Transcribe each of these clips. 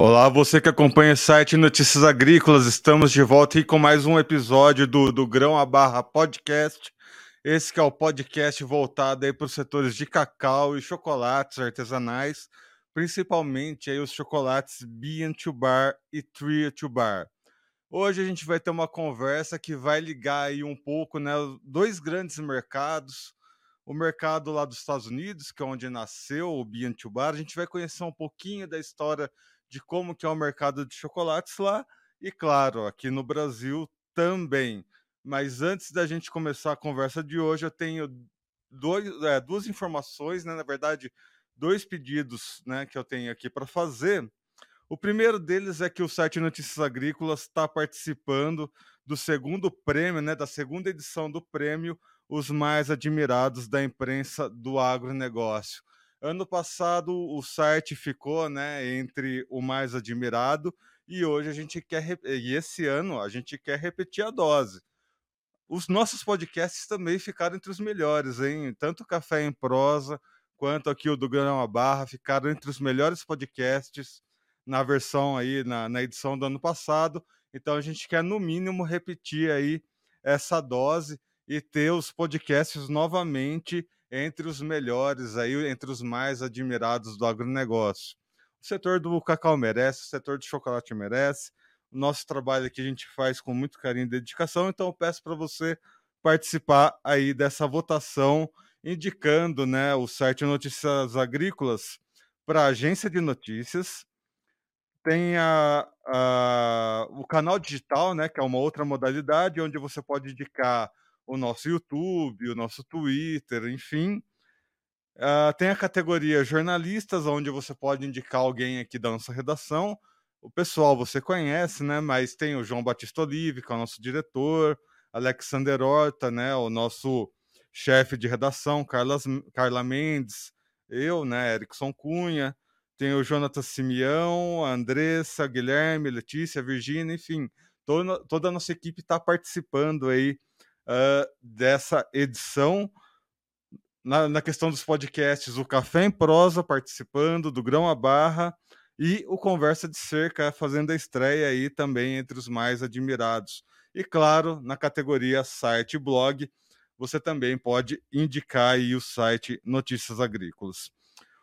Olá, você que acompanha o site Notícias Agrícolas, estamos de volta com mais um episódio do, do Grão a Barra Podcast. Esse que é o podcast voltado aí para os setores de cacau e chocolates artesanais, principalmente aí os chocolates Bean to Bar e Tria to Bar. Hoje a gente vai ter uma conversa que vai ligar aí um pouco, né, dois grandes mercados, o mercado lá dos Estados Unidos, que é onde nasceu o Bean to Bar. A gente vai conhecer um pouquinho da história de como que é o mercado de chocolates lá e claro, aqui no Brasil também. Mas antes da gente começar a conversa de hoje, eu tenho dois, é, duas informações, né? na verdade, dois pedidos né, que eu tenho aqui para fazer. O primeiro deles é que o site Notícias Agrícolas está participando do segundo prêmio, né, da segunda edição do prêmio Os Mais Admirados da Imprensa do Agronegócio. Ano passado o site ficou, né, entre o mais admirado e hoje a gente quer e esse ano a gente quer repetir a dose. Os nossos podcasts também ficaram entre os melhores, hein? Tanto Café em Prosa quanto aqui o do Grão Barra ficaram entre os melhores podcasts na versão aí na, na edição do ano passado. Então a gente quer no mínimo repetir aí essa dose e ter os podcasts novamente entre os melhores, aí, entre os mais admirados do agronegócio. O setor do cacau merece, o setor do chocolate merece. O nosso trabalho aqui a gente faz com muito carinho e dedicação, então eu peço para você participar aí dessa votação, indicando né, o site Notícias Agrícolas para a agência de notícias. Tem a, a, o canal digital, né, que é uma outra modalidade, onde você pode indicar o nosso YouTube, o nosso Twitter, enfim. Uh, tem a categoria jornalistas, onde você pode indicar alguém aqui da nossa redação. O pessoal você conhece, né? Mas tem o João Batista Olive, que é o nosso diretor, Alexander Horta, né? O nosso chefe de redação, Carlas, Carla Mendes, eu, né? Erickson Cunha, tem o Jonathan Simeão, a Andressa, Guilherme, Letícia, Virgínia, enfim, toda, toda a nossa equipe está participando aí uh, dessa edição. Na, na, questão dos podcasts, o Café em Prosa participando, do Grão a Barra, e o Conversa de Cerca fazendo a estreia aí também entre os mais admirados. E claro, na categoria site e blog, você também pode indicar aí o site Notícias Agrícolas.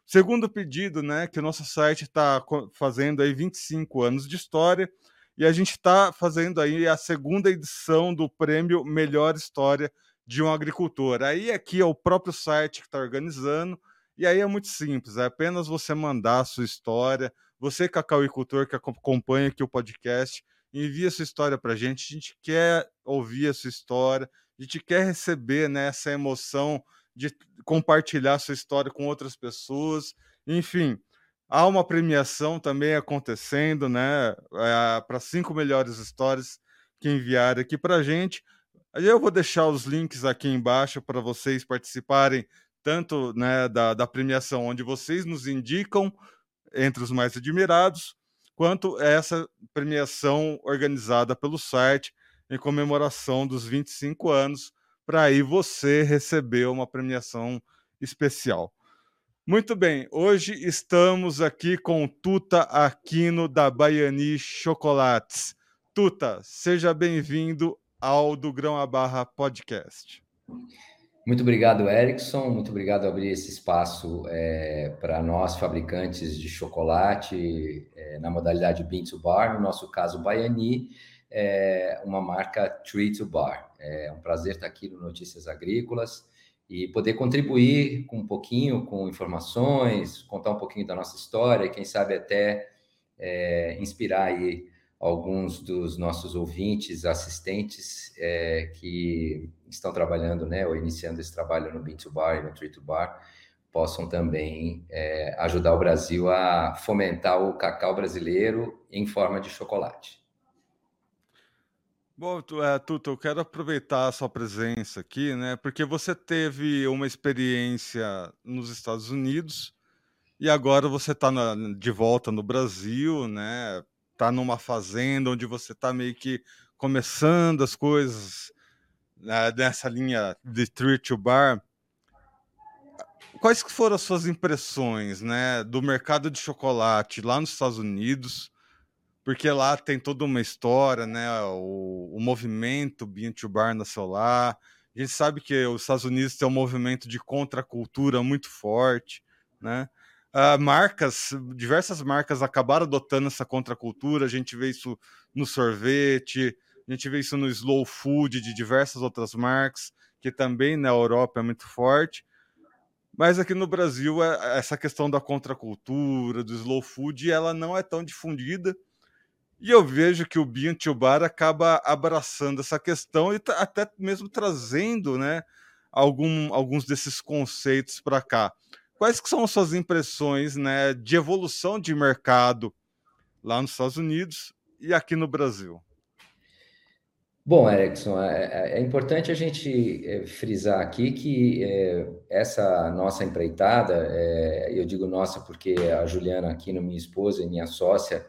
Segundo pedido, né, que o nosso site está fazendo aí 25 anos de história, e a gente está fazendo aí a segunda edição do prêmio Melhor História de um Agricultor. Aí aqui é o próprio site que está organizando, e aí é muito simples, é apenas você mandar a sua história, você, cacauicultor que acompanha aqui o podcast, envia sua história para a gente, a gente quer ouvir a sua história, a gente quer receber né, essa emoção de compartilhar sua história com outras pessoas, enfim, Há uma premiação também acontecendo, né? É, para cinco melhores histórias que enviaram aqui para a gente. Eu vou deixar os links aqui embaixo para vocês participarem tanto né, da, da premiação onde vocês nos indicam entre os mais admirados, quanto essa premiação organizada pelo site em comemoração dos 25 anos, para aí você receber uma premiação especial. Muito bem, hoje estamos aqui com Tuta Aquino da Baiani Chocolates. Tuta, seja bem-vindo ao do Grão a Barra Podcast. Muito obrigado, Erickson. Muito obrigado abrir esse espaço é, para nós, fabricantes de chocolate, é, na modalidade Bean to Bar, no nosso caso, Baiani, é, uma marca Tree to Bar. É um prazer estar aqui no Notícias Agrícolas e poder contribuir com um pouquinho com informações, contar um pouquinho da nossa história, quem sabe até é, inspirar aí alguns dos nossos ouvintes, assistentes é, que estão trabalhando, né, ou iniciando esse trabalho no Bean to Bar e no Tree to Bar, possam também é, ajudar o Brasil a fomentar o cacau brasileiro em forma de chocolate. Bom, é, Tuto, eu quero aproveitar a sua presença aqui, né? Porque você teve uma experiência nos Estados Unidos e agora você está de volta no Brasil, né? Está numa fazenda onde você está meio que começando as coisas né, nessa linha de tree to bar. quais foram as suas impressões, né, do mercado de chocolate lá nos Estados Unidos? Porque lá tem toda uma história, né, o, o movimento Bean to Bar nasceu lá. A gente sabe que os Estados Unidos tem um movimento de contracultura muito forte, né? Uh, marcas, diversas marcas acabaram adotando essa contracultura. A gente vê isso no sorvete, a gente vê isso no slow food de diversas outras marcas, que também na Europa é muito forte. Mas aqui no Brasil, é, essa questão da contracultura, do slow food, ela não é tão difundida. E eu vejo que o Bean Bar acaba abraçando essa questão e até mesmo trazendo né, algum, alguns desses conceitos para cá. Quais que são as suas impressões né, de evolução de mercado lá nos Estados Unidos e aqui no Brasil? Bom, Erickson, é, é, é importante a gente é, frisar aqui que é, essa nossa empreitada, é, eu digo nossa porque a Juliana Aquino, minha esposa e minha sócia,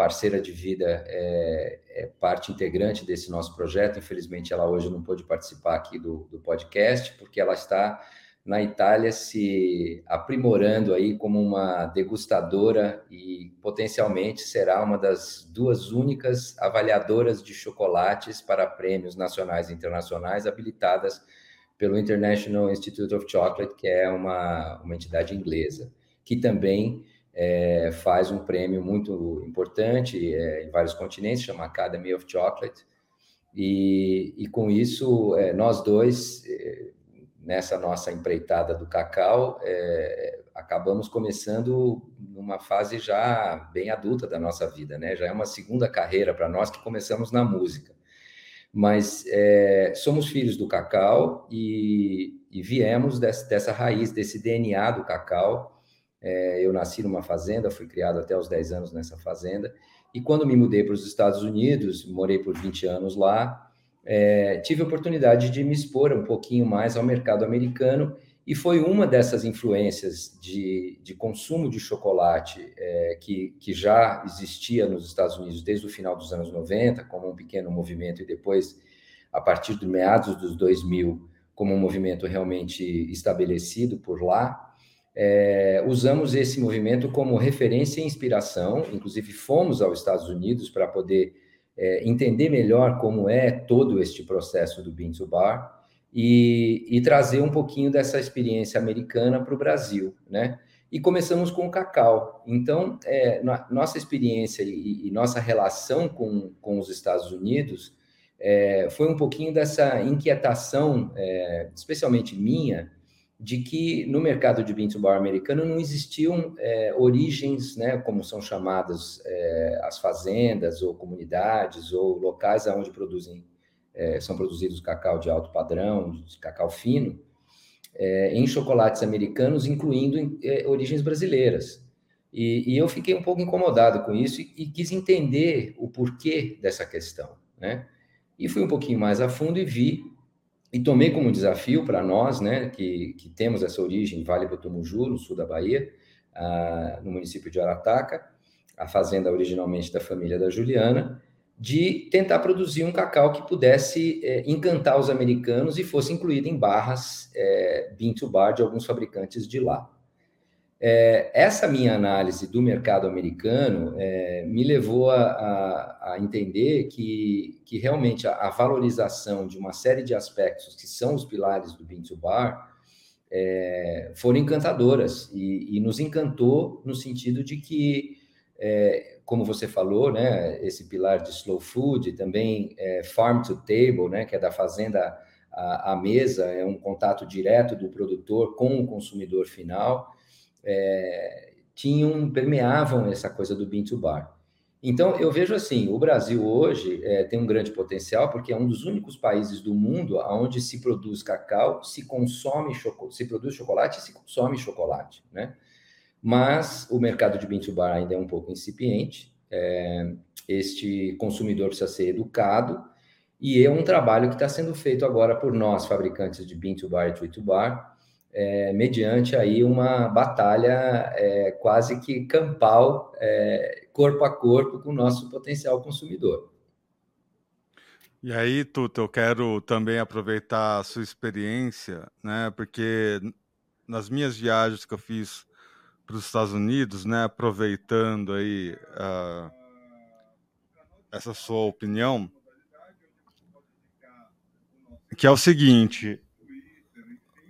parceira de vida, é, é, parte integrante desse nosso projeto. Infelizmente, ela hoje não pôde participar aqui do, do podcast, porque ela está na Itália se aprimorando aí como uma degustadora e potencialmente será uma das duas únicas avaliadoras de chocolates para prêmios nacionais e internacionais habilitadas pelo International Institute of Chocolate, que é uma, uma entidade inglesa, que também é, faz um prêmio muito importante é, em vários continentes, chama Academy of Chocolate, e, e com isso é, nós dois é, nessa nossa empreitada do cacau, é, acabamos começando numa fase já bem adulta da nossa vida, né? Já é uma segunda carreira para nós que começamos na música. Mas é, somos filhos do cacau e, e viemos dessa, dessa, raiz, desse DNA do cacau. É, eu nasci numa fazenda, fui criado até os 10 anos nessa fazenda. E quando me mudei para os Estados Unidos, morei por 20 anos lá, é, tive a oportunidade de me expor um pouquinho mais ao mercado americano e foi uma dessas influências de, de consumo de chocolate é, que, que já existia nos Estados Unidos desde o final dos anos 90, como um pequeno movimento, e depois, a partir de meados dos 2000, como um movimento realmente estabelecido por lá. É, usamos esse movimento como referência e inspiração, inclusive fomos aos Estados Unidos para poder é, entender melhor como é todo este processo do Bean to Bar e, e trazer um pouquinho dessa experiência americana para o Brasil, né? E começamos com o cacau. Então, é, nossa experiência e, e, nossa relação com, com os Estados Unidos é, foi um pouquinho dessa inquietação, é, especialmente minha, de que no mercado de bean to bar americano não existiam é, origens, né, como são chamadas é, as fazendas ou comunidades ou locais onde produzem é, são produzidos cacau de alto padrão, de cacau fino, é, em chocolates americanos, incluindo é, origens brasileiras. E, e, eu fiquei um pouco incomodado com isso e, e quis entender o porquê dessa questão, né? E fui um pouquinho mais a fundo e vi e tomei como desafio para nós, né, que, que temos essa origem em Vale do Tumuju, no sul da Bahia, ah, no município de Arataca, a fazenda originalmente da família da Juliana, de tentar produzir um cacau que pudesse é, encantar os americanos e fosse incluído em barras é, bean to bar de alguns fabricantes de lá. É, essa minha análise do mercado americano é, me levou a, a, a, entender que, que realmente a, a, valorização de uma série de aspectos que são os pilares do Bean to Bar é, foram encantadoras e, e, nos encantou no sentido de que, é, como você falou, né, esse pilar de slow food, também é, farm to table, né, que é da fazenda à, à mesa, é um contato direto do produtor com o consumidor final é, tinham, permeavam essa coisa do bean to bar. Então, eu vejo assim, o Brasil hoje é, tem um grande potencial, porque é um dos únicos países do mundo onde se produz cacau, se consome se produz chocolate e se consome chocolate, né? Mas o mercado de bean to bar ainda é um pouco incipiente, é, este consumidor precisa ser educado, e é um trabalho que está sendo feito agora por nós, fabricantes de bean to bar e tree to bar, é, mediante aí uma batalha é, quase que campal, é, corpo a corpo com o nosso potencial consumidor. E aí, Tuta, eu quero também aproveitar a sua experiência, né? Porque nas minhas viagens que eu fiz para os Estados Unidos, né, aproveitando aí uh, essa sua opinião, que é o seguinte: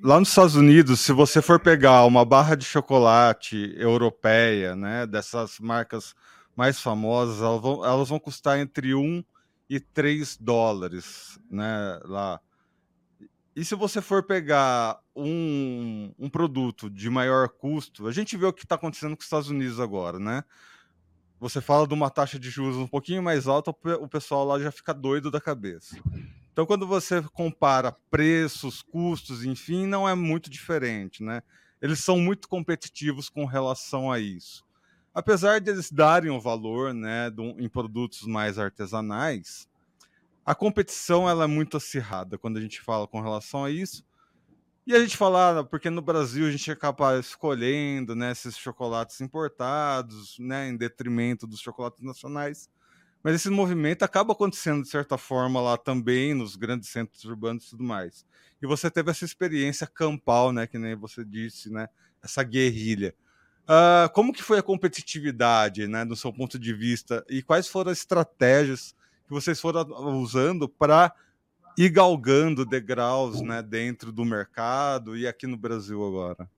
lá nos Estados Unidos, se você for pegar uma barra de chocolate europeia, né, dessas marcas mais famosas, elas vão, elas vão custar entre 1 e 3 dólares, né, lá. E se você for pegar um, um produto de maior custo, a gente vê o que está acontecendo com os Estados Unidos agora, né? Você fala de uma taxa de juros um pouquinho mais alta, o pessoal lá já fica doido da cabeça. Então, quando você compara preços, custos, enfim, não é muito diferente, né? Eles são muito competitivos com relação a isso. Apesar de eles darem o valor, né, em produtos mais artesanais, a competição ela é muito acirrada quando a gente fala com relação a isso. E a gente fala, ah, porque no Brasil a gente acaba escolhendo, né, esses chocolates importados, né, em detrimento dos chocolates nacionais. Mas esse movimento acaba acontecendo de certa forma lá também, nos grandes centros urbanos e tudo mais. E você teve essa experiência campal, né, que nem você disse, né, essa guerrilha. Uh, como que foi a competitividade, né, do seu ponto de vista? E quais foram as estratégias que vocês foram usando para ir galgando degraus, né, dentro do mercado e aqui no Brasil agora?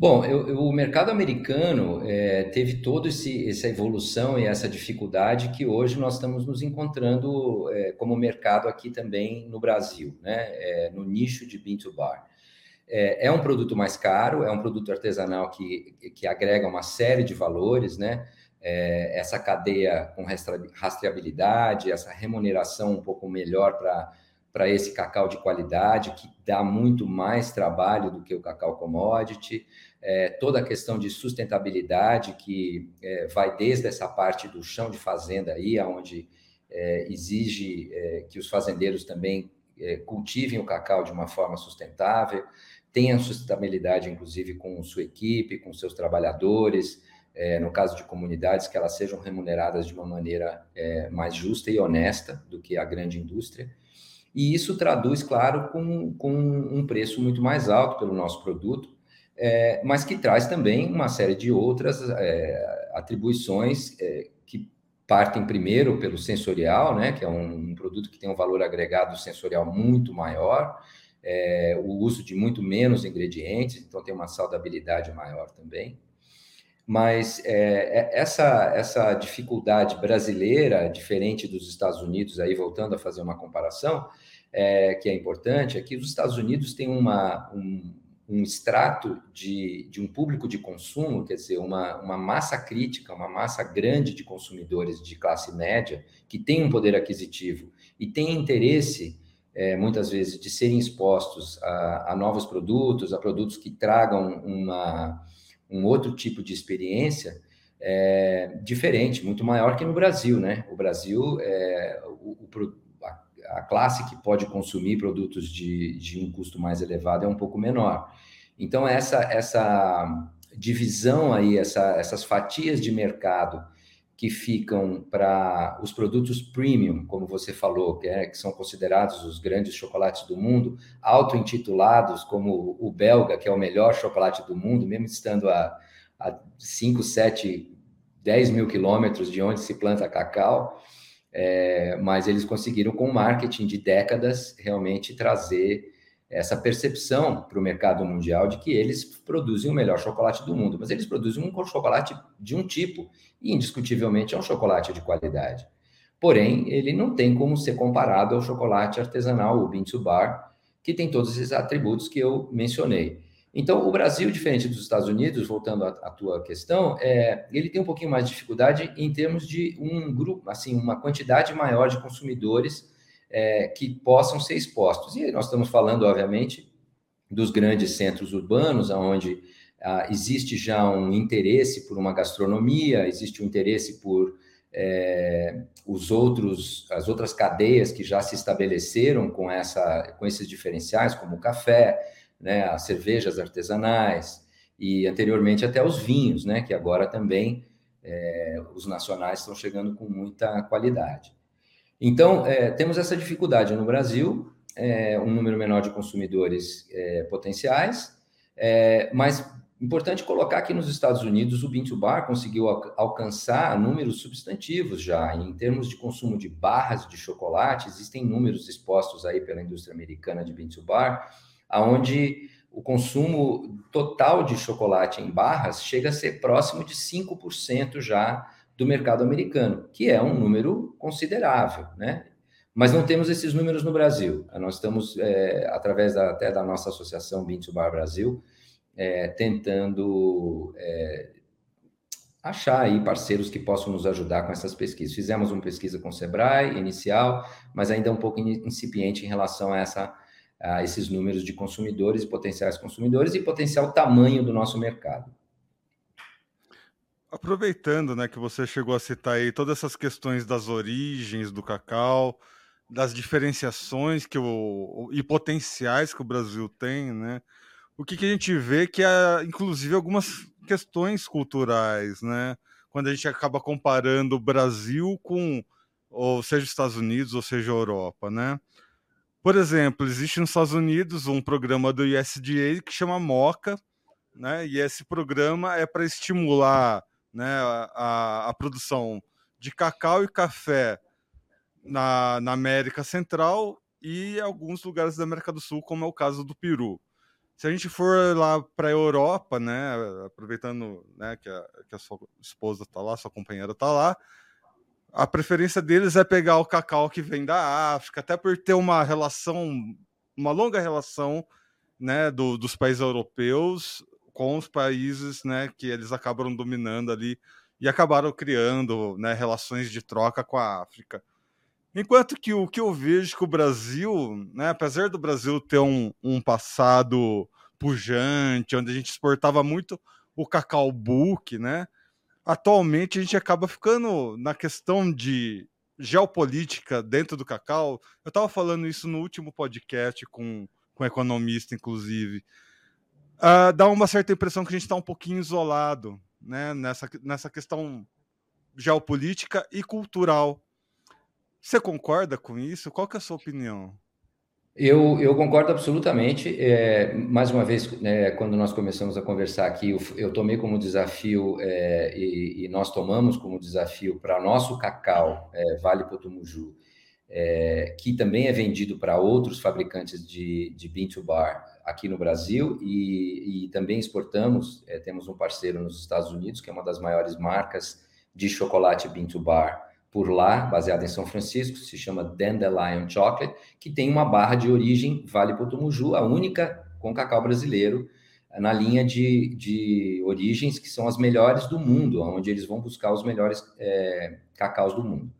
Bom, eu, eu, o mercado americano é, teve toda essa evolução e essa dificuldade que hoje nós estamos nos encontrando é, como mercado aqui também no Brasil, né? É, no nicho de bean to bar. É, é, um produto mais caro, é um produto artesanal que, que agrega uma série de valores, né? É, essa cadeia com rastreabilidade, essa remuneração um pouco melhor para para esse cacau de qualidade, que dá muito mais trabalho do que o cacau commodity, é, toda a questão de sustentabilidade, que é, vai desde essa parte do chão de fazenda aí, onde é, exige é, que os fazendeiros também é, cultivem o cacau de uma forma sustentável, tenham sustentabilidade, inclusive, com sua equipe, com seus trabalhadores, é, no caso de comunidades, que elas sejam remuneradas de uma maneira mais justa e honesta do que a grande indústria. E isso traduz, claro, com, com um preço muito mais alto pelo nosso produto, é, mas que traz também uma série de outras é, atribuições é, que partem primeiro pelo sensorial, né, que é um, um, produto que tem um valor agregado sensorial muito maior, é, o uso de muito menos ingredientes, então tem uma saudabilidade maior também. Mas é, é, essa, essa dificuldade brasileira, diferente dos Estados Unidos, aí voltando a fazer uma comparação, é, que é importante, é que os Estados Unidos têm uma, um, um extrato de, de um público de consumo, quer dizer, uma, uma massa crítica, uma massa grande de consumidores de classe média, que tem um poder aquisitivo e tem interesse, é, muitas vezes, de serem expostos a, a novos produtos, a produtos que tragam uma um outro tipo de experiência é, diferente, muito maior que no Brasil, né? O Brasil, é, o, o, a, classe que pode consumir produtos de, de um custo mais elevado é um pouco menor. Então, essa, essa divisão aí, essa, essas fatias de mercado que ficam para os produtos premium, como você falou, que, é, que são considerados os grandes chocolates do mundo, auto-intitulados como o belga, que é o melhor chocolate do mundo, mesmo estando a, a 5, 7, 10 mil quilômetros de onde se planta cacau, é, mas eles conseguiram, com marketing de décadas, realmente trazer essa percepção para o mercado mundial de que eles produzem o melhor chocolate do mundo, mas eles produzem um chocolate de um tipo e indiscutivelmente é um chocolate de qualidade. Porém, ele não tem como ser comparado ao chocolate artesanal, o Bintu Bar, que tem todos esses atributos que eu mencionei. Então, o Brasil, diferente dos Estados Unidos, voltando à, à tua questão, é, ele tem um pouquinho mais de dificuldade em termos de um grupo, assim, uma quantidade maior de consumidores é, que possam ser expostos. E nós estamos falando, obviamente, dos grandes centros urbanos, onde ah, existe já um interesse por uma gastronomia, existe um interesse por é, os outros, as outras cadeias que já se estabeleceram com, essa, com esses diferenciais, como o café, né, as cervejas artesanais e anteriormente até os vinhos, né, que agora também é, os nacionais estão chegando com muita qualidade. Então, é, temos essa dificuldade no Brasil, é, um número menor de consumidores é, potenciais, É, mas importante colocar que nos Estados Unidos o Bean Bar conseguiu al alcançar números substantivos já. Em termos de consumo de barras de chocolate, existem números expostos aí pela indústria americana de Bean Bar, aonde o consumo total de chocolate em barras chega a ser próximo de 5% já do mercado americano, que é um número considerável, né? Mas não temos esses números no Brasil. Nós estamos, é, através da, até da nossa associação Bean Bar Brasil, é, tentando é, achar aí parceiros que possam nos ajudar com essas pesquisas. Fizemos uma pesquisa com o Sebrae inicial, mas ainda um pouco incipiente em relação a essa a esses números de consumidores potenciais consumidores e potencial tamanho do nosso mercado. Aproveitando, né, que você chegou a citar aí todas essas questões das origens do cacau, das diferenciações que o, e potenciais que o Brasil tem, né? O que, que a gente vê que é, inclusive, algumas questões culturais, né? Quando a gente acaba comparando o Brasil com, ou seja, os Estados Unidos, ou seja, Europa, né? Por exemplo, existe nos Estados Unidos um programa do USDA que chama MOCA, né? E esse programa é para estimular né, a, a, produção de cacau e café na, na América Central e alguns lugares da América do Sul, como é o caso do Peru. Se a gente for lá para a Europa, né, aproveitando né, que, a, que a sua esposa está lá, sua companheira está lá, a preferência deles é pegar o cacau que vem da África, até por ter uma relação, uma longa relação, né, do, dos países europeus com os países, né, que eles acabaram dominando ali e acabaram criando, né, relações de troca com a África. Enquanto que o que eu vejo que o Brasil, né, apesar do Brasil ter um, um passado pujante, onde a gente exportava muito o cacau book, né, atualmente a gente acaba ficando na questão de geopolítica dentro do cacau. Eu estava falando isso no último podcast com, com um economista, inclusive. Uh, dá uma certa impressão que a gente está um pouquinho isolado né, nessa, nessa questão geopolítica e cultural. Você concorda com isso? Qual que é a sua opinião? Eu, eu concordo absolutamente. É, mais uma vez, é, quando nós começamos a conversar aqui, eu, eu tomei como desafio é, e, e, nós tomamos como desafio para nosso cacau, é, Vale Potumuju, é, que também é vendido para outros fabricantes de, de bean to bar aqui no Brasil e, e também exportamos. É, temos um parceiro nos Estados Unidos, que é uma das maiores marcas de chocolate bean to bar por lá, baseada em São Francisco, se chama Dandelion Chocolate, que tem uma barra de origem Vale Potumuju, a única com cacau brasileiro na linha de, de origens que são as melhores do mundo, onde eles vão buscar os melhores é, cacaus do mundo.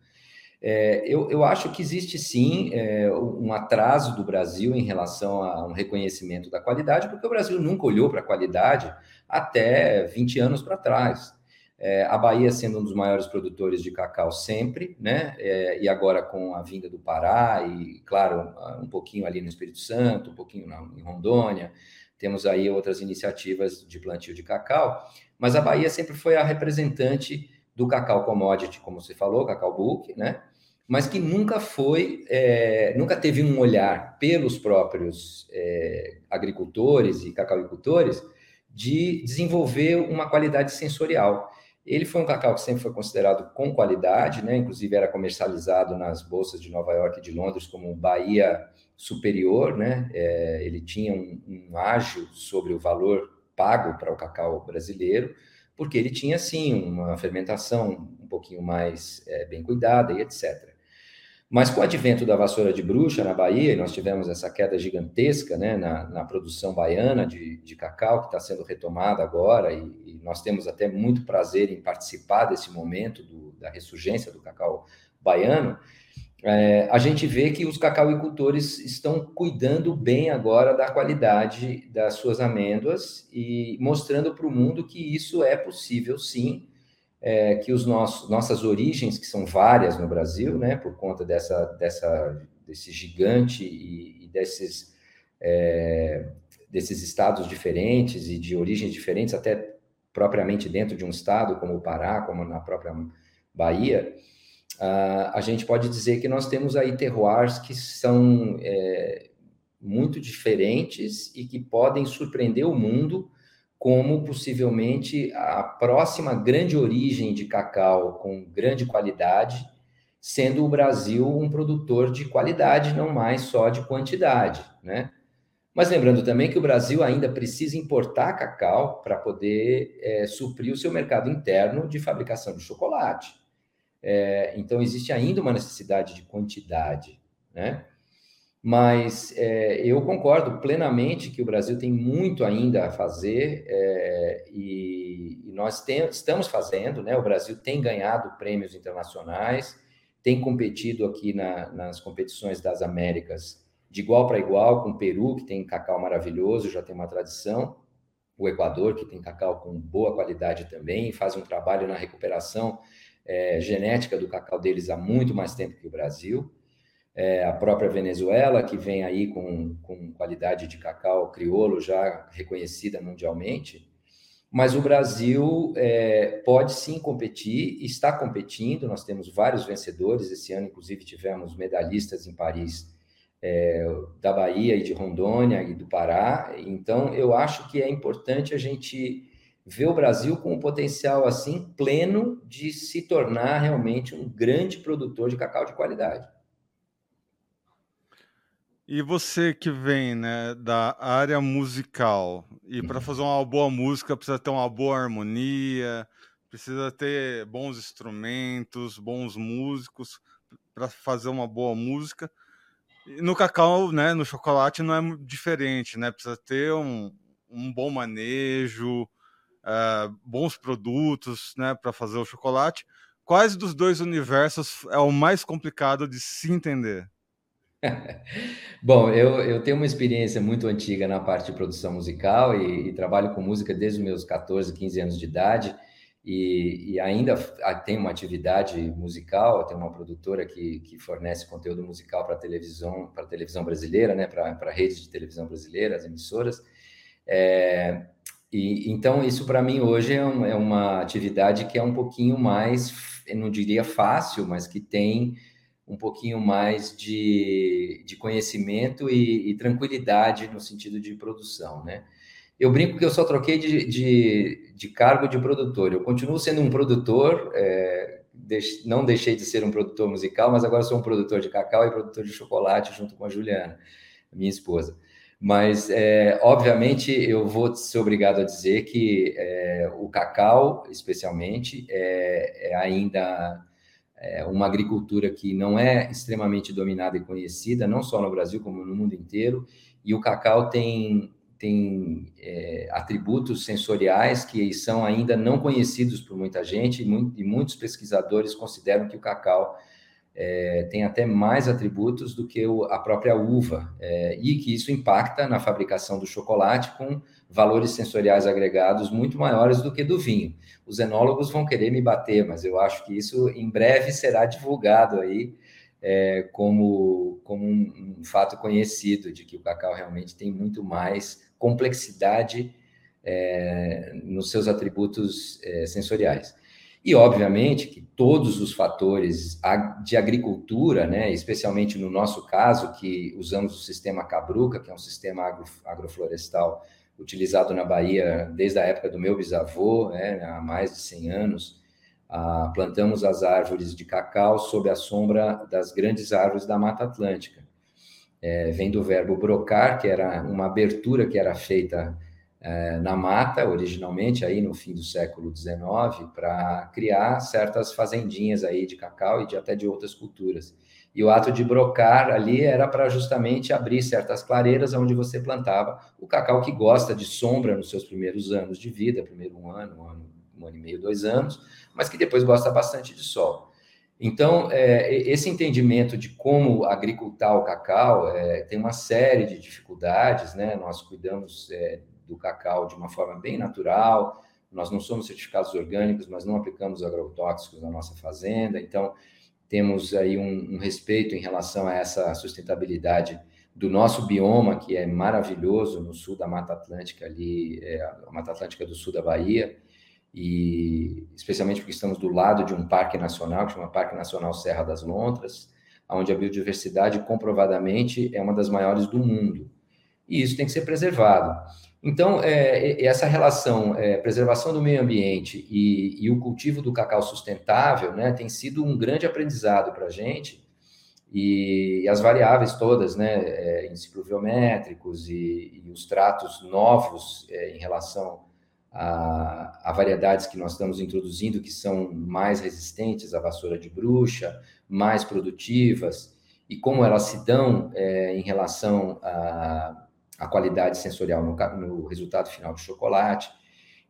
É, eu, eu, acho que existe sim é, um atraso do Brasil em relação a um reconhecimento da qualidade, porque o Brasil nunca olhou para a qualidade até 20 anos para trás. É, a Bahia sendo um dos maiores produtores de cacau sempre, né? É, e agora com a vinda do Pará e, claro, um pouquinho ali no Espírito Santo, um pouquinho na, em Rondônia, temos aí outras iniciativas de plantio de cacau, mas a Bahia sempre foi a representante do cacau commodity, como você falou, cacau book, né? Mas que nunca foi, é, nunca teve um olhar pelos próprios é, agricultores e cacauicultores de desenvolver uma qualidade sensorial. Ele foi um cacau que sempre foi considerado com qualidade, né? Inclusive era comercializado nas bolsas de Nova York e de Londres como Bahia Superior, né? É, ele tinha um, um ágio sobre o valor pago para o cacau brasileiro, porque ele tinha sim uma fermentação um pouquinho mais é, bem cuidada e etc. Mas com o advento da vassoura de bruxa na Bahia, nós tivemos essa queda gigantesca né, na, na produção baiana de, de cacau, que está sendo retomada agora, e, e, nós temos até muito prazer em participar desse momento do, da ressurgência do cacau baiano. É, a gente vê que os cacauicultores estão cuidando bem agora da qualidade das suas amêndoas e mostrando para o mundo que isso é possível sim é, que os nossos, nossas origens, que são várias no Brasil, né, por conta dessa, dessa, desse gigante e, e desses, é, desses estados diferentes e de origens diferentes, até propriamente dentro de um estado como o Pará, como na própria Bahia, uh, a gente pode dizer que nós temos aí terroirs que são é, muito diferentes e que podem surpreender o mundo como possivelmente a próxima grande origem de cacau com grande qualidade, sendo o Brasil um produtor de qualidade, não mais só de quantidade, né? Mas lembrando também que o Brasil ainda precisa importar cacau para poder é, suprir o seu mercado interno de fabricação de chocolate. É, então, existe ainda uma necessidade de quantidade, né? Mas é, eu concordo plenamente que o Brasil tem muito ainda a fazer é, e, e, nós tem, estamos fazendo, né? O Brasil tem ganhado prêmios internacionais, tem competido aqui na, nas competições das Américas de igual para igual com o Peru, que tem cacau maravilhoso, já tem uma tradição, o Equador, que tem cacau com boa qualidade também, faz um trabalho na recuperação é, genética do cacau deles há muito mais tempo que o Brasil é, a própria Venezuela, que vem aí com, com qualidade de cacau crioulo já reconhecida mundialmente, mas o Brasil é, pode sim competir, está competindo, nós temos vários vencedores, esse ano, inclusive, tivemos medalhistas em Paris é, da Bahia e de Rondônia e do Pará, então eu acho que é importante a gente ver o Brasil com um potencial assim pleno de se tornar realmente um grande produtor de cacau de qualidade. E você que vem, né, da área musical, e para uhum. fazer uma boa música precisa ter uma boa harmonia, precisa ter bons instrumentos, bons músicos para fazer uma boa música. E no cacau, né, no chocolate não é diferente, né? Precisa ter um, um bom manejo, uh, bons produtos, né, para fazer o chocolate. Quais dos dois universos é o mais complicado de se entender? Bom, eu, eu tenho uma experiência muito antiga na parte de produção musical e, e trabalho com música desde os meus 14, 15 anos de idade e, e ainda tenho uma atividade musical, tenho uma produtora que, que fornece conteúdo musical para televisão, para televisão brasileira, né, para redes de televisão brasileira, as emissoras. É, e, então, isso para mim hoje é, um, é uma atividade que é um pouquinho mais, eu não diria fácil, mas que tem um pouquinho mais de, de conhecimento e, e, tranquilidade no sentido de produção, né? Eu brinco que eu só troquei de, de, de cargo de produtor. Eu continuo sendo um produtor, é, deix, não deixei de ser um produtor musical, mas agora sou um produtor de cacau e produtor de chocolate junto com a Juliana, minha esposa. Mas, é, obviamente, eu vou ser obrigado a dizer que é, o cacau, especialmente, é, é ainda é uma agricultura que não é extremamente dominada e conhecida, não só no Brasil, como no mundo inteiro, e o cacau tem, tem é, atributos sensoriais que são ainda não conhecidos por muita gente, e, muito, e muitos pesquisadores consideram que o cacau é, tem até mais atributos do que o, a própria uva, é, e que isso impacta na fabricação do chocolate com valores sensoriais agregados muito maiores do que do vinho. Os enólogos vão querer me bater, mas eu acho que isso em breve será divulgado aí é, como, como um, um, fato conhecido de que o cacau realmente tem muito mais complexidade é, nos seus atributos é, sensoriais. E, obviamente, que todos os fatores de agricultura, né, especialmente no nosso caso, que usamos o sistema Cabruca, que é um sistema agro, agroflorestal utilizado na Bahia desde a época do meu bisavô, né, há mais de 100 anos. Ah, plantamos as árvores de cacau sob a sombra das grandes árvores da Mata Atlântica. É, vem do verbo brocar, que era uma abertura que era feita é, na mata, originalmente, aí no fim do século XIX, para criar certas fazendinhas aí de cacau e de até de outras culturas. E o ato de brocar ali era para justamente abrir certas clareiras onde você plantava o cacau que gosta de sombra nos seus primeiros anos de vida, primeiro um ano, um ano, um ano e meio, dois anos, mas que depois gosta bastante de sol. Então, é, esse entendimento de como agricultar o cacau é, tem uma série de dificuldades, né? Nós cuidamos é, do cacau de uma forma bem natural, nós não somos certificados orgânicos, mas não aplicamos agrotóxicos na nossa fazenda, então temos aí um, um, respeito em relação a essa sustentabilidade do nosso bioma, que é maravilhoso no sul da Mata Atlântica, ali, é, a Mata Atlântica do sul da Bahia, e especialmente porque estamos do lado de um parque nacional, que chama Parque Nacional Serra das Lontras. onde a biodiversidade comprovadamente é uma das maiores do mundo. E isso tem que ser preservado. Então, é, essa relação é, preservação do meio ambiente e, e, o cultivo do cacau sustentável né, tem sido um grande aprendizado para a gente, e, e, as variáveis todas, né, é, e, e, os tratos novos é, em relação a, a, variedades que nós estamos introduzindo, que são mais resistentes à vassoura de bruxa, mais produtivas, e como elas se dão é, em relação a qualidade sensorial no, no resultado final do chocolate.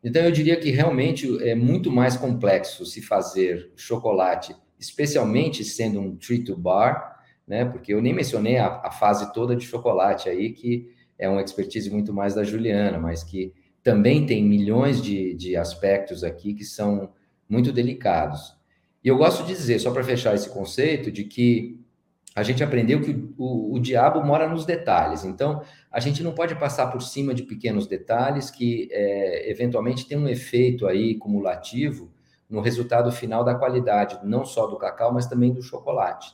Então, eu diria que realmente é muito mais complexo se fazer chocolate, especialmente sendo um treat to bar, né? Porque eu nem mencionei a, a, fase toda de chocolate aí, que é uma expertise muito mais da Juliana, mas que também tem milhões de, de aspectos aqui que são muito delicados. E eu gosto de dizer, só para fechar esse conceito, de que a gente aprendeu que o, o, o, diabo mora nos detalhes. Então, a gente não pode passar por cima de pequenos detalhes que, é, eventualmente, tem um efeito aí cumulativo no resultado final da qualidade, não só do cacau, mas também do chocolate.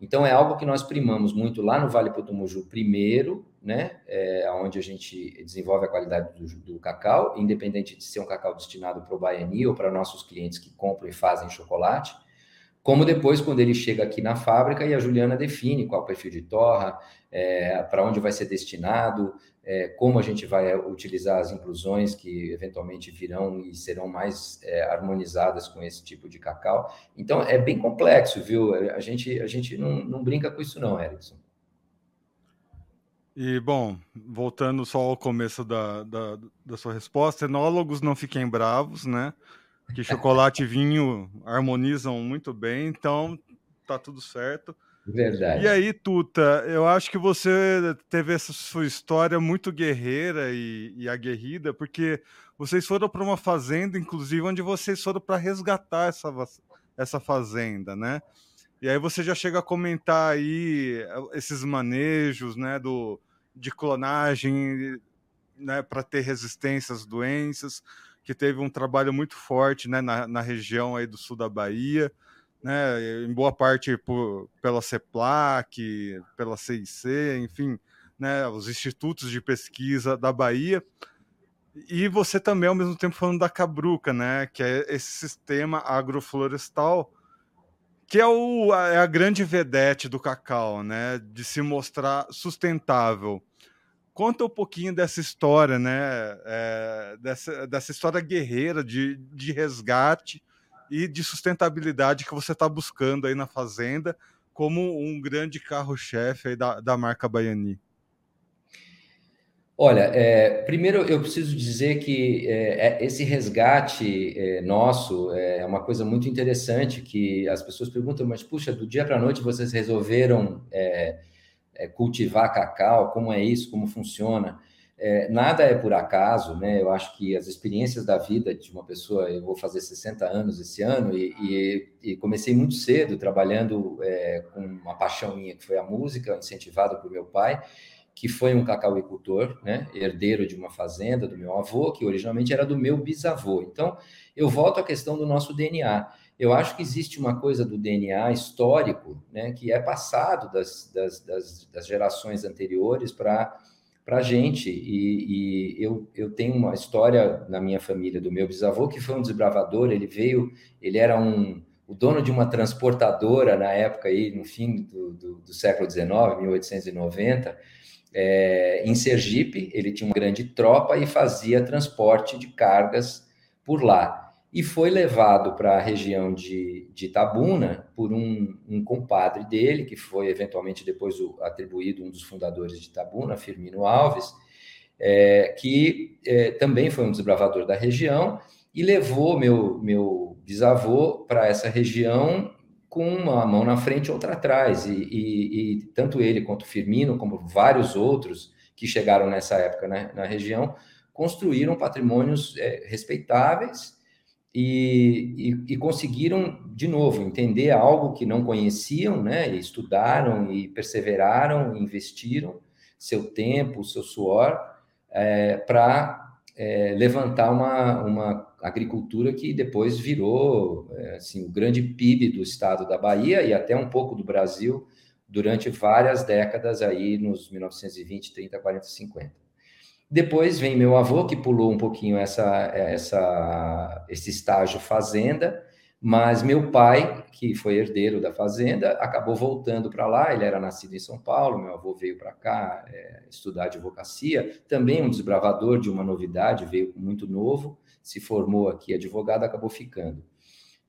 Então, é algo que nós primamos muito lá no Vale Potumuju primeiro, né, é, onde a gente desenvolve a qualidade do, do, cacau, independente de ser um cacau destinado para o Baiani ou para nossos clientes que compram e fazem chocolate como depois, quando ele chega aqui na fábrica e a Juliana define qual o perfil de torra, é, para onde vai ser destinado, é, como a gente vai utilizar as inclusões que eventualmente virão e serão mais é, harmonizadas com esse tipo de cacau. Então, é bem complexo, viu? A gente, a gente não, não brinca com isso, não, Erickson. E, bom, voltando só ao começo da, da, da sua resposta, enólogos não fiquem bravos, né? que chocolate e vinho harmonizam muito bem, então tá tudo certo. Verdade. E aí, Tuta, eu acho que você teve essa sua história muito guerreira e, e aguerrida, porque vocês foram para uma fazenda, inclusive, onde vocês foram para resgatar essa, essa fazenda, né? E aí você já chega a comentar aí esses manejos, né, do, de clonagem, né, para ter resistência às doenças que teve um trabalho muito forte né, na, na região aí do sul da Bahia, né, em boa parte por, pela CEPLAC, pela CIC, enfim, né, os institutos de pesquisa da Bahia. E você também, ao mesmo tempo, falando da Cabruca, né, que é esse sistema agroflorestal, que é, o, é a grande vedete do cacau, né, de se mostrar sustentável Conta um pouquinho dessa história, né? É, dessa, dessa história guerreira de, de resgate e de sustentabilidade que você está buscando aí na Fazenda como um grande carro-chefe da, da marca Baiani. Olha, é, primeiro eu preciso dizer que é, é, esse resgate é, nosso é uma coisa muito interessante que as pessoas perguntam, mas puxa, do dia para a noite vocês resolveram é, é, cultivar cacau, como é isso, como funciona. É, nada é por acaso, né? Eu acho que as experiências da vida de uma pessoa, eu vou fazer 60 anos esse ano e, e, e comecei muito cedo trabalhando é, com uma paixão minha que foi a música, incentivada por meu pai, que foi um cacauicultor, né? Herdeiro de uma fazenda do meu avô, que originalmente era do meu bisavô. Então, eu volto à questão do nosso DNA eu acho que existe uma coisa do DNA histórico, né, que é passado das, das, das, das gerações anteriores para a gente. E, e, eu, eu tenho uma história na minha família do meu bisavô, que foi um desbravador, ele veio, ele era um, o dono de uma transportadora na época, aí, no fim do, do, do século XIX, 1890, é, em Sergipe, ele tinha uma grande tropa e fazia transporte de cargas por lá e foi levado para a região de, de Itabuna por um, um, compadre dele, que foi eventualmente depois o, atribuído um dos fundadores de Itabuna, Firmino Alves, é, que é, também foi um desbravador da região e levou meu, meu bisavô para essa região com uma mão na frente e outra atrás. E, e, e, tanto ele quanto Firmino, como vários outros que chegaram nessa época né, na região, construíram patrimônios é, respeitáveis e, e, e, conseguiram, de novo, entender algo que não conheciam, né? E estudaram e perseveraram, investiram seu tempo, seu suor é, para é, levantar uma, uma, agricultura que depois virou é, assim, o grande PIB do estado da Bahia e até um pouco do Brasil durante várias décadas aí nos 1920, 30, 40, 50. Depois vem meu avô que pulou um pouquinho essa, essa esse estágio fazenda, mas meu pai, que foi herdeiro da fazenda, acabou voltando para lá. Ele era nascido em São Paulo, meu avô veio para cá é, estudar advocacia, também um desbravador de uma novidade, veio muito novo, se formou aqui advogado, acabou ficando.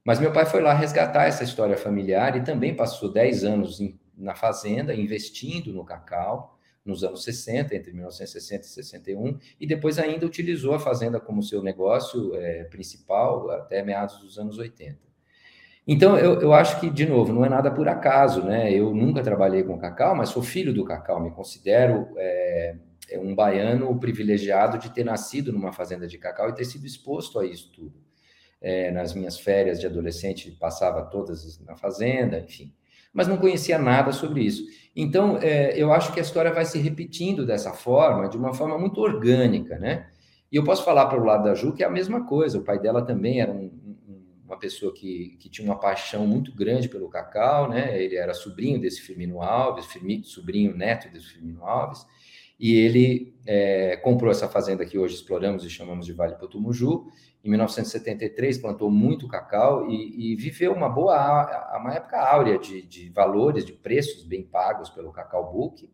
Mas meu pai foi lá resgatar essa história familiar e também passou 10 anos em na fazenda, investindo no cacau nos anos 60, entre 1960 e 61, e depois ainda utilizou a fazenda como seu negócio é, principal até meados dos anos 80. Então, eu, eu acho que, de novo, não é nada por acaso, né? Eu nunca trabalhei com cacau, mas sou filho do cacau, me considero é, um baiano privilegiado de ter nascido numa fazenda de cacau e ter sido exposto a isso tudo. É, nas minhas férias de adolescente, passava todas na fazenda, enfim mas não conhecia nada sobre isso. Então, é, eu acho que a história vai se repetindo dessa forma, de uma forma muito orgânica, né? E eu posso falar para o lado da Ju que é a mesma coisa. O pai dela também era um, um, uma pessoa que, que tinha uma paixão muito grande pelo cacau, né? Ele era sobrinho desse Firmino Alves, sobrinho neto desse Firmino Alves, e ele é, comprou essa fazenda que hoje exploramos e chamamos de Vale Potumuju, em 1973 plantou muito cacau e, e viveu uma boa, uma época áurea de, de, valores, de preços bem pagos pelo cacau book.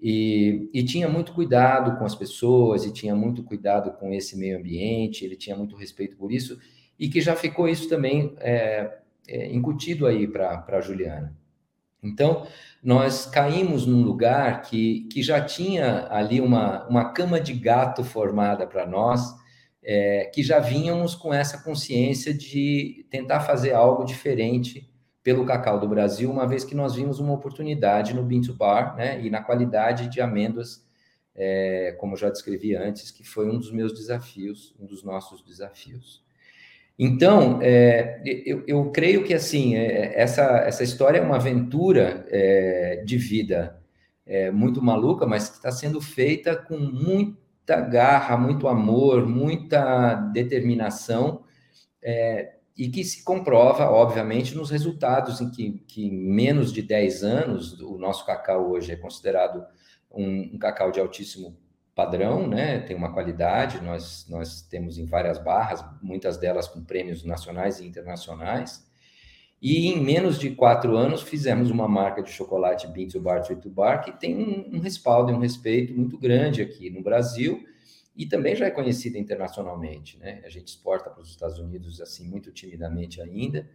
E, e, tinha muito cuidado com as pessoas e tinha muito cuidado com esse meio ambiente, ele tinha muito respeito por isso e que já ficou isso também é, é, incutido aí para a Juliana. Então, nós caímos num lugar que, que já tinha ali uma, uma cama de gato formada para nós, é, que já vínhamos com essa consciência de tentar fazer algo diferente pelo cacau do Brasil, uma vez que nós vimos uma oportunidade no Bean to Bar, né, e na qualidade de amêndoas, é, como já descrevi antes, que foi um dos meus desafios, um dos nossos desafios. Então, é, eu, eu, creio que assim é, essa, essa história é uma aventura é, de vida é, muito maluca, mas que está sendo feita com muita garra, muito amor, muita determinação, é, e que se comprova, obviamente, nos resultados em que, que menos de 10 anos, o nosso cacau hoje é considerado um, um cacau de altíssimo padrão, né? tem uma qualidade, nós, nós temos em várias barras, muitas delas com prêmios nacionais e internacionais, e em menos de quatro anos fizemos uma marca de chocolate Bean to Bar, to Bar, que tem um, um respaldo e um respeito muito grande aqui no Brasil e também já é conhecida internacionalmente. Né? A gente exporta para os Estados Unidos assim muito timidamente ainda,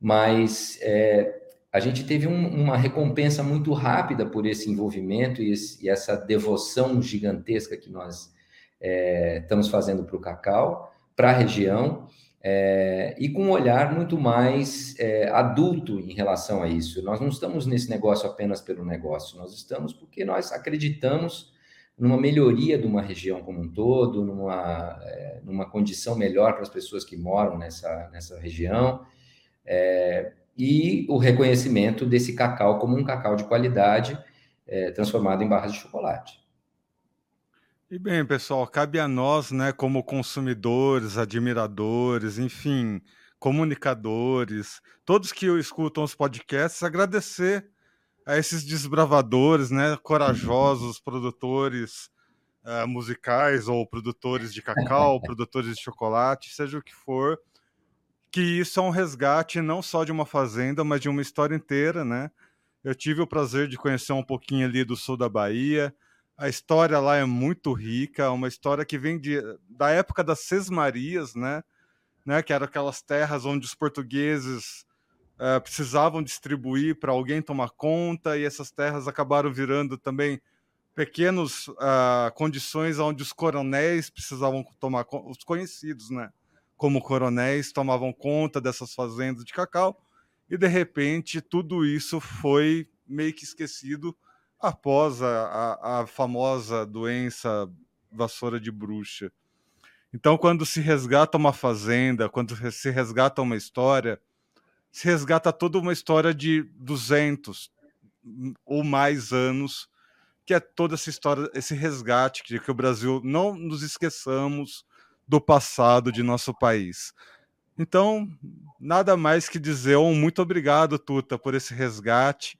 mas é, a gente teve um, uma recompensa muito rápida por esse envolvimento e, esse, e essa devoção gigantesca que nós é, estamos fazendo para o cacau, para a região é, e com um olhar muito mais é, adulto em relação a isso. Nós não estamos nesse negócio apenas pelo negócio, nós estamos porque nós acreditamos numa melhoria de uma região como um todo, numa, é, numa condição melhor para as pessoas que moram nessa, nessa região, é, e o reconhecimento desse cacau como um cacau de qualidade é, transformado em barras de chocolate. E bem, pessoal, cabe a nós, né, como consumidores, admiradores, enfim, comunicadores, todos que escutam os podcasts, agradecer a esses desbravadores, né, corajosos produtores uh, musicais ou produtores de cacau, produtores de chocolate, seja o que for, que isso é um resgate não só de uma fazenda, mas de uma história inteira, né? Eu tive o prazer de conhecer um pouquinho ali do sul da Bahia, a história lá é muito rica, uma história que vem de, da época das Sesmarias, né? né? Que eram aquelas terras onde os portugueses uh, precisavam distribuir para alguém tomar conta, e essas terras acabaram virando também pequenas uh, ah, condições onde os coronéis precisavam tomar os conhecidos, né? Como coronéis tomavam conta dessas fazendas de cacau, e de repente tudo isso foi meio que esquecido após a, a, a famosa doença vassoura de bruxa. Então, quando se resgata uma fazenda, quando se resgata uma história, se resgata toda uma história de 200 ou mais anos, que é toda essa história, esse resgate, que, que o Brasil não nos esqueçamos, do passado de nosso país. Então, nada mais que dizer um muito obrigado, Tuta, por esse resgate,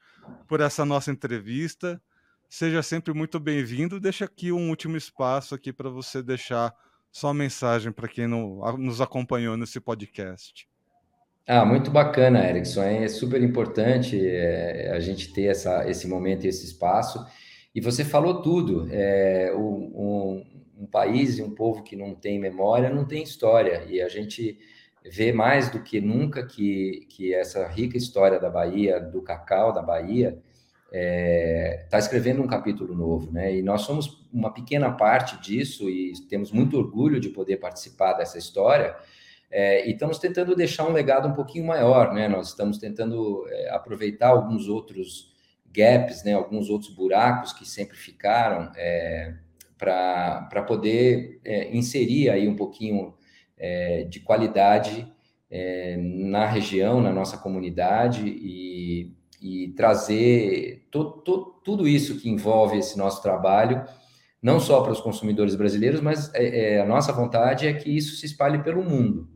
por essa nossa entrevista. Seja sempre muito bem-vindo. Deixa aqui um último espaço aqui para você deixar sua mensagem para quem não, nos acompanhou nesse podcast. Ah, muito bacana, Erickson. É super importante é, a gente ter essa, esse momento e esse espaço. E você falou tudo. É, um país e um povo que não tem memória não tem história. E a gente vê mais do que nunca que, que essa rica história da Bahia, do cacau da Bahia, está é, tá escrevendo um capítulo novo, né? E nós somos uma pequena parte disso e temos muito orgulho de poder participar dessa história. É, e estamos tentando deixar um legado um pouquinho maior, né? Nós estamos tentando é, aproveitar alguns outros gaps, né? Alguns outros buracos que sempre ficaram é, para poder é, inserir aí um pouquinho é, de qualidade é, na região, na nossa comunidade e, e trazer to, to, tudo isso que envolve esse nosso trabalho, não só para os consumidores brasileiros, mas é, é, a nossa vontade é que isso se espalhe pelo mundo.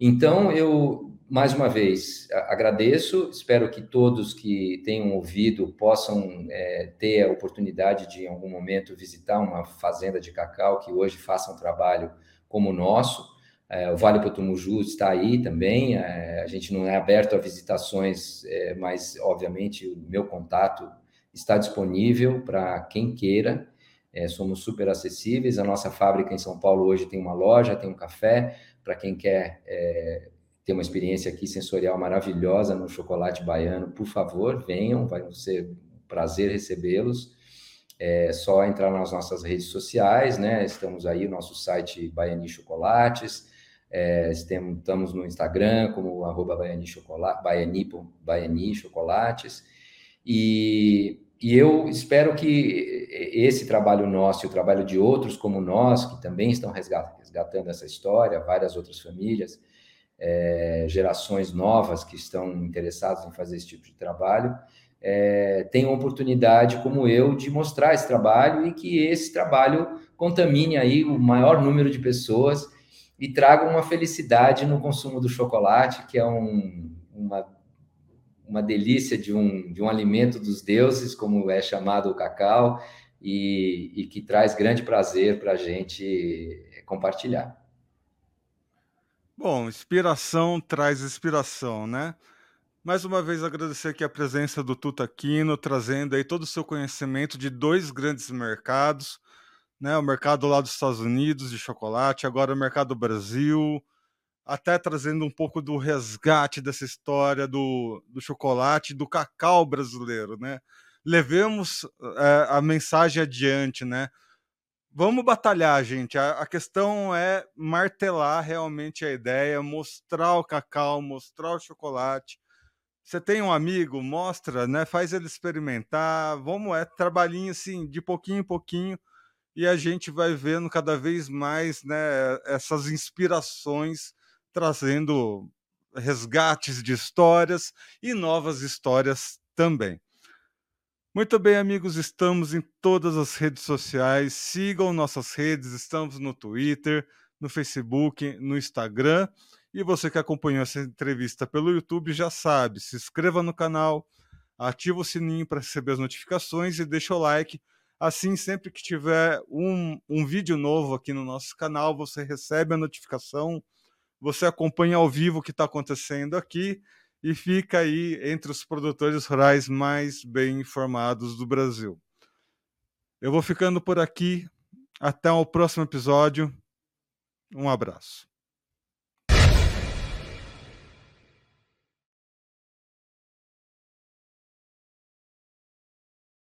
Então, eu, mais uma vez, agradeço, espero que todos que tenham ouvido possam é, ter a oportunidade de, em algum momento, visitar uma fazenda de cacau que hoje faça um trabalho como o nosso. É, o Vale Potumuju está aí também. É, a gente não é aberto a visitações, é, mas obviamente o meu contato está disponível para quem queira. É, somos super acessíveis. A nossa fábrica em São Paulo hoje tem uma loja, tem um café para quem quer ter uma experiência aqui sensorial maravilhosa no chocolate baiano. Por favor, venham, vai ser um prazer recebê-los. É só entrar nas nossas redes sociais, né? Estamos aí, nosso site Baiani Chocolates, é, estamos no Instagram como arroba Baiani, Chocolate, Baiani, Baiani Chocolates. E, e eu espero que esse trabalho nosso e o trabalho de outros como nós, que também estão resgatando essa história, várias outras famílias, é, gerações novas que estão interessadas em fazer esse tipo de trabalho, é, tenham oportunidade, como eu, de mostrar esse trabalho e que esse trabalho contamine aí o maior número de pessoas e traga uma felicidade no consumo do chocolate, que é um, uma, uma delícia de um, de um alimento dos deuses, como é chamado o cacau, e, e que traz grande prazer para a gente compartilhar. Bom, inspiração traz inspiração, né? Mais uma vez agradecer aqui a presença do Tuta Aquino, trazendo aí todo o seu conhecimento de dois grandes mercados, né? O mercado lá dos Estados Unidos de chocolate, agora o mercado do Brasil, até trazendo um pouco do resgate dessa história do, do chocolate, do cacau brasileiro, né? Levemos é, a mensagem adiante, né? Vamos batalhar, gente. A, a, questão é martelar realmente a ideia, mostrar o cacau, mostrar o chocolate. Você tem um amigo, mostra, né? Faz ele experimentar. Vamos, é trabalhinho assim, de pouquinho em pouquinho e a gente vai vendo cada vez mais né, essas inspirações trazendo resgates de histórias e novas histórias também. Muito bem, amigos, estamos em todas as redes sociais. Sigam nossas redes, estamos no Twitter, no Facebook, no Instagram. E você que acompanhou essa entrevista pelo YouTube já sabe, se inscreva no canal, ativa o sininho para receber as notificações e deixa o like Assim, sempre que tiver um, um vídeo novo aqui no nosso canal, você recebe a notificação, você acompanha ao vivo o que está acontecendo aqui e fica aí entre os produtores rurais mais bem informados do Brasil. Eu vou ficando por aqui. Até o próximo episódio. Um abraço.